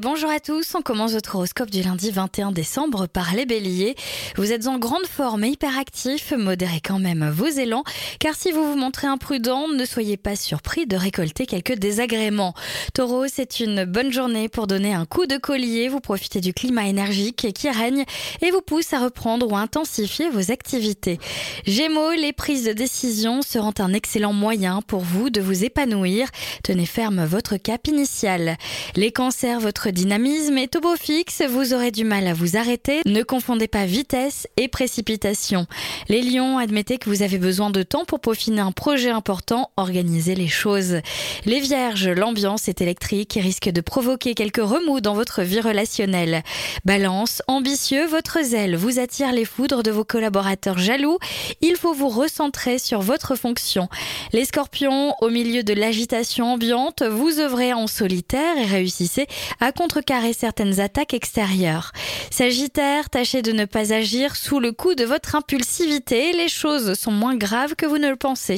Bonjour à tous, on commence votre horoscope du lundi 21 décembre par les béliers. Vous êtes en grande forme et hyperactif, modérez quand même vos élans, car si vous vous montrez imprudent, ne soyez pas surpris de récolter quelques désagréments. Taureau, c'est une bonne journée pour donner un coup de collier, vous profitez du climat énergique qui règne et vous pousse à reprendre ou intensifier vos activités. Gémeaux, les prises de décision seront un excellent moyen pour vous de vous épanouir. Tenez ferme votre cap initial. Les cancers, votre dynamisme est au beau fixe, vous aurez du mal à vous arrêter. Ne confondez pas vitesse et précipitation. Les lions, admettez que vous avez besoin de temps pour peaufiner un projet important, organisez les choses. Les vierges, l'ambiance est électrique et risque de provoquer quelques remous dans votre vie relationnelle. Balance, ambitieux, votre zèle vous attire les foudres de vos collaborateurs jaloux. Il faut vous recentrer sur votre fonction. Les scorpions, au milieu de l'agitation ambiante, vous œuvrez en solitaire et réussissez à contrecarrer certaines attaques extérieures. Sagittaire, tâchez de ne pas agir sous le coup de votre impulsivité, les choses sont moins graves que vous ne le pensez.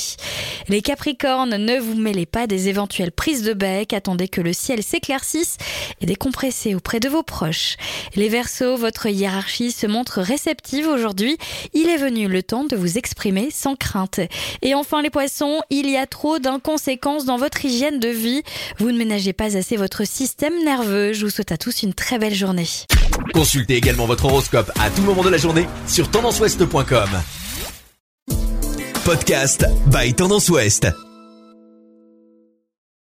Les Capricornes, ne vous mêlez pas des éventuelles prises de bec, attendez que le ciel s'éclaircisse et décompressez auprès de vos proches. Les Verseaux, votre hiérarchie se montre réceptive aujourd'hui, il est venu le temps de vous exprimer sans crainte. Et enfin les Poissons, il y a trop d'inconséquences dans votre hygiène de vie, vous ne ménagez pas assez votre système nerveux. Je vous souhaite à tous une très belle journée. Consultez également votre horoscope à tout moment de la journée sur tendanceouest.com. Podcast by Tendance Ouest.